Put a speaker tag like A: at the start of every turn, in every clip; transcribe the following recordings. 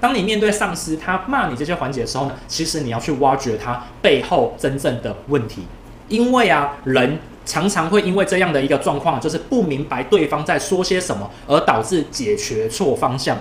A: 当你面对上司他骂你这些环节的时候呢，其实你要去挖掘他背后真正的问题，因为啊，人常常会因为这样的一个状况，就是不明白对方在说些什么，而导致解决错方向。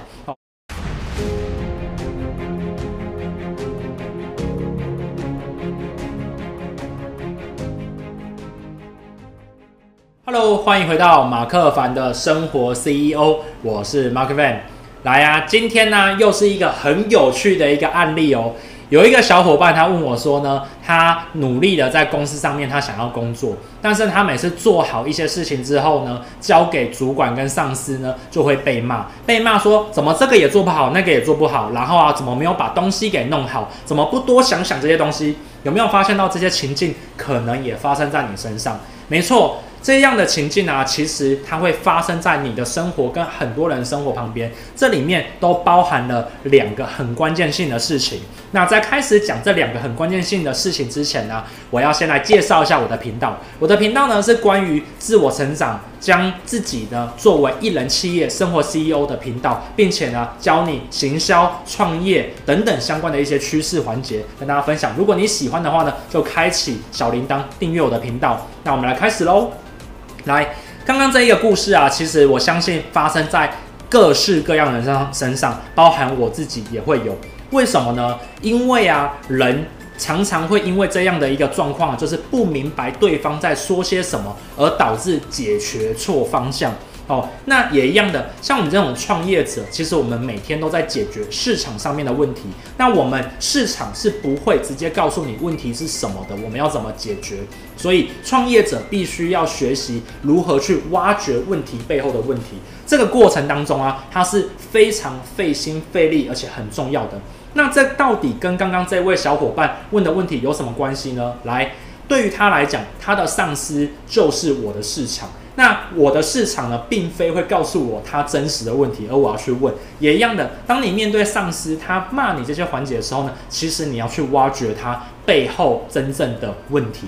A: Hello，欢迎回到马克凡的生活 CEO，我是 Mark Van。来呀、今天呢又是一个很有趣的一个案例哦。有一个小伙伴他问我说呢，他努力的在公司上面他想要工作，但是他每次做好一些事情之后呢，交给主管跟上司呢就会被骂，被骂说怎么这个也做不好，那个也做不好，然后啊怎么没有把东西给弄好，怎么不多想想这些东西？有没有发现到这些情境可能也发生在你身上？没错。这样的情境啊，其实它会发生在你的生活跟很多人生活旁边，这里面都包含了两个很关键性的事情。那在开始讲这两个很关键性的事情之前呢，我要先来介绍一下我的频道。我的频道呢是关于自我成长，将自己呢作为一人企业生活 CEO 的频道，并且呢教你行销、创业等等相关的一些趋势环节跟大家分享。如果你喜欢的话呢，就开启小铃铛，订阅我的频道。那我们来开始喽。来，刚刚这一个故事啊，其实我相信发生在各式各样人身身上，包含我自己也会有。为什么呢？因为啊，人常常会因为这样的一个状况，就是不明白对方在说些什么，而导致解决错方向。哦，那也一样的，像我们这种创业者，其实我们每天都在解决市场上面的问题。那我们市场是不会直接告诉你问题是什么的，我们要怎么解决？所以创业者必须要学习如何去挖掘问题背后的问题。这个过程当中啊，它是非常费心费力，而且很重要的。那这到底跟刚刚这位小伙伴问的问题有什么关系呢？来，对于他来讲，他的上司就是我的市场。那我的市场呢，并非会告诉我他真实的问题，而我要去问，也一样的。当你面对上司他骂你这些环节的时候呢，其实你要去挖掘他背后真正的问题。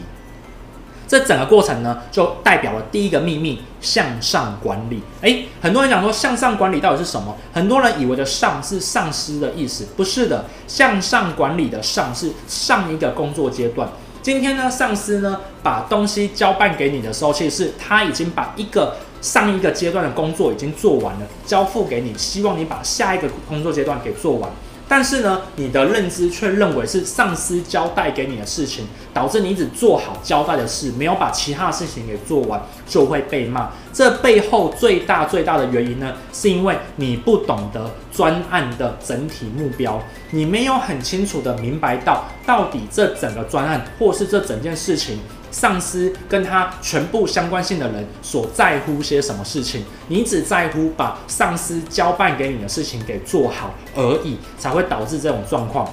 A: 这整个过程呢，就代表了第一个秘密：向上管理。诶，很多人讲说向上管理到底是什么？很多人以为的上是上司的意思，不是的。向上管理的上是上一个工作阶段。今天呢，上司呢把东西交办给你的时候，其实是他已经把一个上一个阶段的工作已经做完了，交付给你，希望你把下一个工作阶段给做完。但是呢，你的认知却认为是上司交代给你的事情，导致你只做好交代的事，没有把其他事情给做完，就会被骂。这背后最大最大的原因呢，是因为你不懂得专案的整体目标，你没有很清楚的明白到到底这整个专案或是这整件事情。上司跟他全部相关性的人所在乎些什么事情？你只在乎把上司交办给你的事情给做好而已，才会导致这种状况。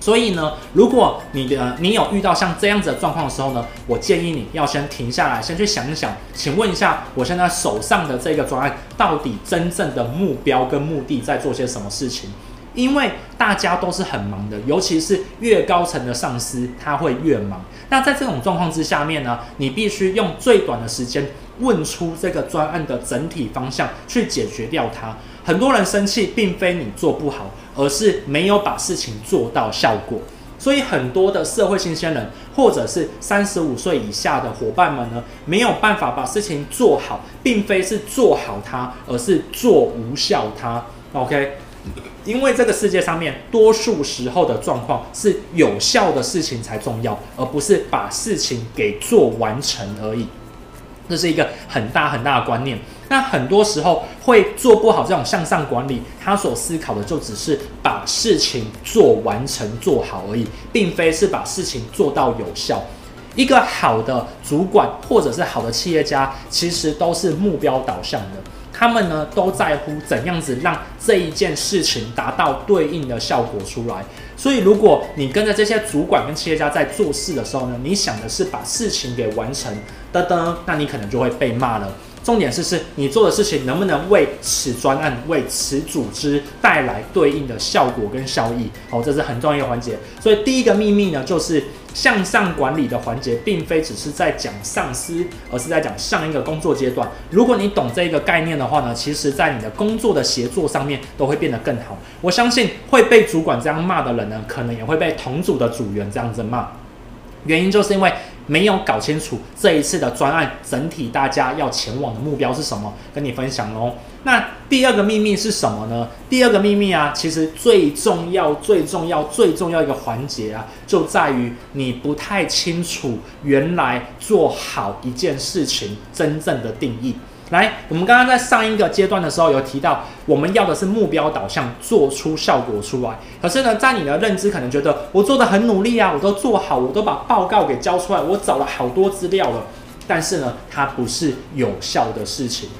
A: 所以呢，如果你的你有遇到像这样子的状况的时候呢，我建议你要先停下来，先去想一想，请问一下，我现在手上的这个专案到底真正的目标跟目的在做些什么事情？因为大家都是很忙的，尤其是越高层的上司，他会越忙。那在这种状况之下面呢，你必须用最短的时间问出这个专案的整体方向，去解决掉它。很多人生气，并非你做不好，而是没有把事情做到效果。所以很多的社会新鲜人，或者是三十五岁以下的伙伴们呢，没有办法把事情做好，并非是做好它，而是做无效它。OK。因为这个世界上面，多数时候的状况是有效的事情才重要，而不是把事情给做完成而已。这是一个很大很大的观念。那很多时候会做不好这种向上管理，他所思考的就只是把事情做完成、做好而已，并非是把事情做到有效。一个好的主管或者是好的企业家，其实都是目标导向的。他们呢都在乎怎样子让这一件事情达到对应的效果出来。所以，如果你跟着这些主管跟企业家在做事的时候呢，你想的是把事情给完成，噔噔，那你可能就会被骂了。重点是，是你做的事情能不能为此专案、为此组织带来对应的效果跟效益？好，这是很重要一个环节。所以，第一个秘密呢，就是向上管理的环节，并非只是在讲上司，而是在讲上一个工作阶段。如果你懂这个概念的话呢，其实在你的工作的协作上面都会变得更好。我相信会被主管这样骂的人呢，可能也会被同组的组员这样子骂。原因就是因为没有搞清楚这一次的专案整体大家要前往的目标是什么，跟你分享喽。那第二个秘密是什么呢？第二个秘密啊，其实最重要、最重要、最重要一个环节啊，就在于你不太清楚原来做好一件事情真正的定义。来，我们刚刚在上一个阶段的时候有提到，我们要的是目标导向，做出效果出来。可是呢，在你的认知可能觉得我做的很努力啊，我都做好，我都把报告给交出来，我找了好多资料了。但是呢，它不是有效的事情。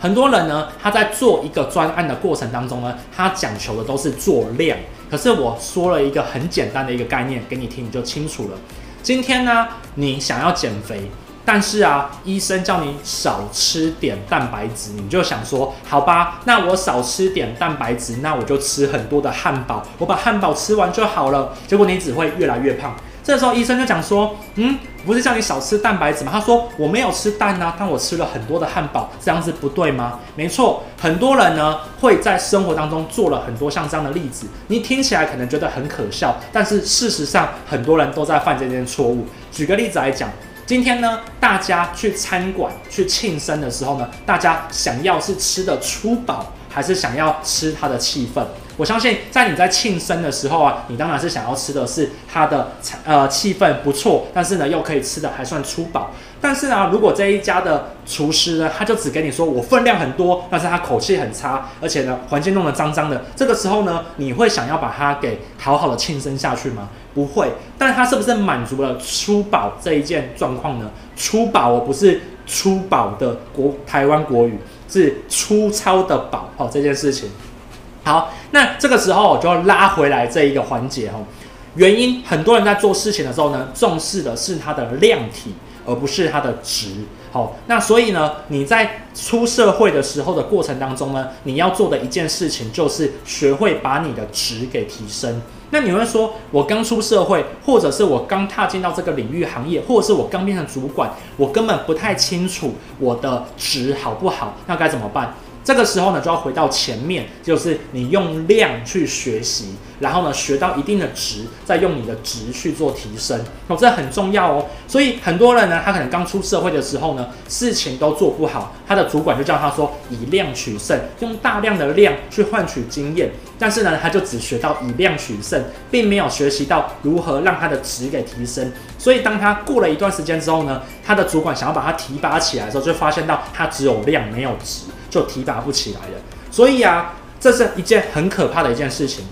A: 很多人呢，他在做一个专案的过程当中呢，他讲求的都是做量。可是我说了一个很简单的一个概念给你听，你就清楚了。今天呢，你想要减肥。但是啊，医生叫你少吃点蛋白质，你就想说，好吧，那我少吃点蛋白质，那我就吃很多的汉堡，我把汉堡吃完就好了。结果你只会越来越胖。这时候医生就讲说，嗯，不是叫你少吃蛋白质吗？他说我没有吃蛋啊，但我吃了很多的汉堡，这样子不对吗？没错，很多人呢会在生活当中做了很多像这样的例子，你听起来可能觉得很可笑，但是事实上很多人都在犯这件错误。举个例子来讲。今天呢，大家去餐馆去庆生的时候呢，大家想要是吃的粗饱，还是想要吃它的气氛？我相信，在你在庆生的时候啊，你当然是想要吃的是它的呃气氛不错，但是呢又可以吃的还算粗饱。但是呢，如果这一家的厨师呢，他就只跟你说我分量很多，但是他口气很差，而且呢环境弄得脏脏的，这个时候呢，你会想要把它给好好的庆生下去吗？不会。但他是不是满足了粗饱这一件状况呢？粗饱，我不是粗饱的国台湾国语，是粗糙的饱哦，这件事情。好，那这个时候我就要拉回来这一个环节哦。原因，很多人在做事情的时候呢，重视的是它的量体。而不是它的值，好，那所以呢，你在出社会的时候的过程当中呢，你要做的一件事情就是学会把你的值给提升。那你会说，我刚出社会，或者是我刚踏进到这个领域行业，或者是我刚变成主管，我根本不太清楚我的值好不好，那该怎么办？这个时候呢，就要回到前面，就是你用量去学习，然后呢，学到一定的值，再用你的值去做提升，哦，这很重要哦。所以很多人呢，他可能刚出社会的时候呢，事情都做不好，他的主管就叫他说以量取胜，用大量的量去换取经验，但是呢，他就只学到以量取胜，并没有学习到如何让他的值给提升。所以当他过了一段时间之后呢，他的主管想要把他提拔起来的时候，就发现到他只有量没有值。就提拔不起来了，所以啊，这是一件很可怕的一件事情。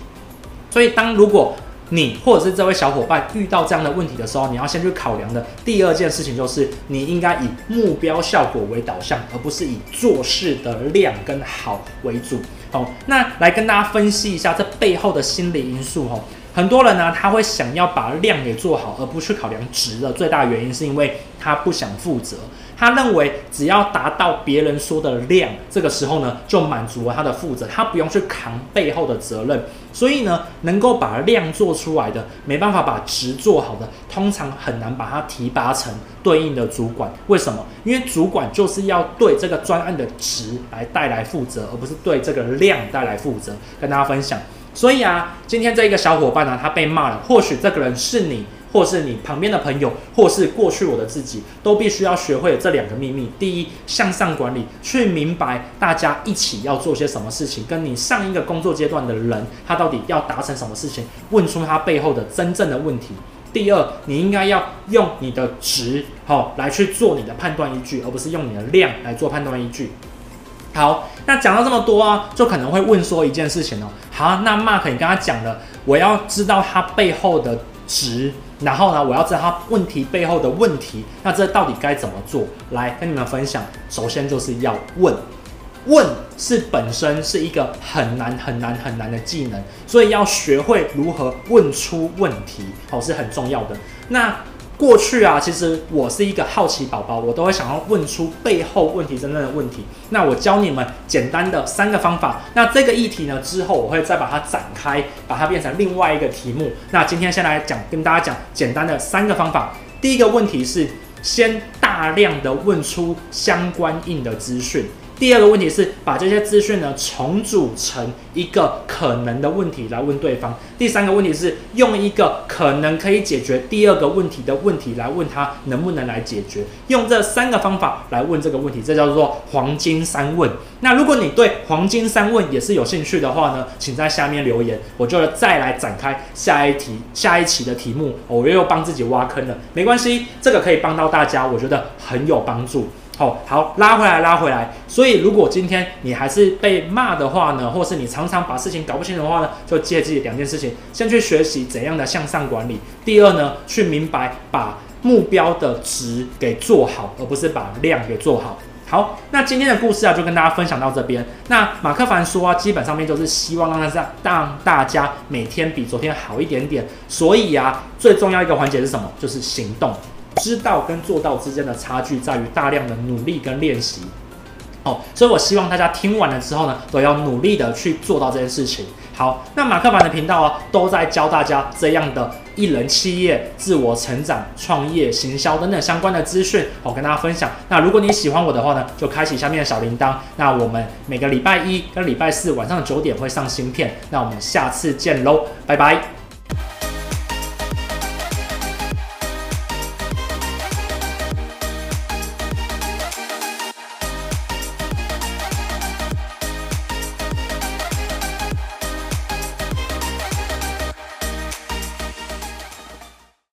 A: 所以，当如果你或者是这位小伙伴遇到这样的问题的时候，你要先去考量的第二件事情就是，你应该以目标效果为导向，而不是以做事的量跟好为主。好，那来跟大家分析一下这背后的心理因素。哈，很多人呢，他会想要把量给做好，而不去考量值的最大原因，是因为他不想负责。他认为只要达到别人说的量，这个时候呢，就满足了他的负责，他不用去扛背后的责任。所以呢，能够把量做出来的，没办法把值做好的，通常很难把它提拔成对应的主管。为什么？因为主管就是要对这个专案的值来带来负责，而不是对这个量带来负责。跟大家分享。所以啊，今天这一个小伙伴呢，他被骂了，或许这个人是你。或是你旁边的朋友，或是过去我的自己，都必须要学会这两个秘密。第一，向上管理，去明白大家一起要做些什么事情，跟你上一个工作阶段的人，他到底要达成什么事情，问出他背后的真正的问题。第二，你应该要用你的值，好来去做你的判断依据，而不是用你的量来做判断依据。好，那讲到这么多啊，就可能会问说一件事情哦。好，那 Mark，你刚刚讲了，我要知道他背后的值。然后呢，我要知道他问题背后的问题，那这到底该怎么做？来跟你们分享。首先就是要问，问是本身是一个很难很难很难的技能，所以要学会如何问出问题，哦，是很重要的。那过去啊，其实我是一个好奇宝宝，我都会想要问出背后问题真正的问题。那我教你们简单的三个方法。那这个议题呢，之后我会再把它展开，把它变成另外一个题目。那今天先来讲，跟大家讲简单的三个方法。第一个问题是，先大量的问出相关应的资讯。第二个问题是把这些资讯呢重组成一个可能的问题来问对方。第三个问题是用一个可能可以解决第二个问题的问题来问他能不能来解决。用这三个方法来问这个问题，这叫做黄金三问。那如果你对黄金三问也是有兴趣的话呢，请在下面留言，我就再来展开下一题、下一期的题目。我又又帮自己挖坑了，没关系，这个可以帮到大家，我觉得很有帮助。好好拉回来，拉回来。所以，如果今天你还是被骂的话呢，或是你常常把事情搞不清楚的话呢，就借记两件事情：先去学习怎样的向上管理；第二呢，去明白把目标的值给做好，而不是把量给做好。好，那今天的故事啊，就跟大家分享到这边。那马克凡说啊，基本上面就是希望让大家让大家每天比昨天好一点点。所以啊，最重要一个环节是什么？就是行动。知道跟做到之间的差距在于大量的努力跟练习，哦，所以我希望大家听完了之后呢，都要努力的去做到这件事情。好，那马克凡的频道啊，都在教大家这样的一人企业、自我成长、创业、行销等等相关的资讯，我跟大家分享。那如果你喜欢我的话呢，就开启下面的小铃铛。那我们每个礼拜一跟礼拜四晚上九点会上新片，那我们下次见喽，拜拜。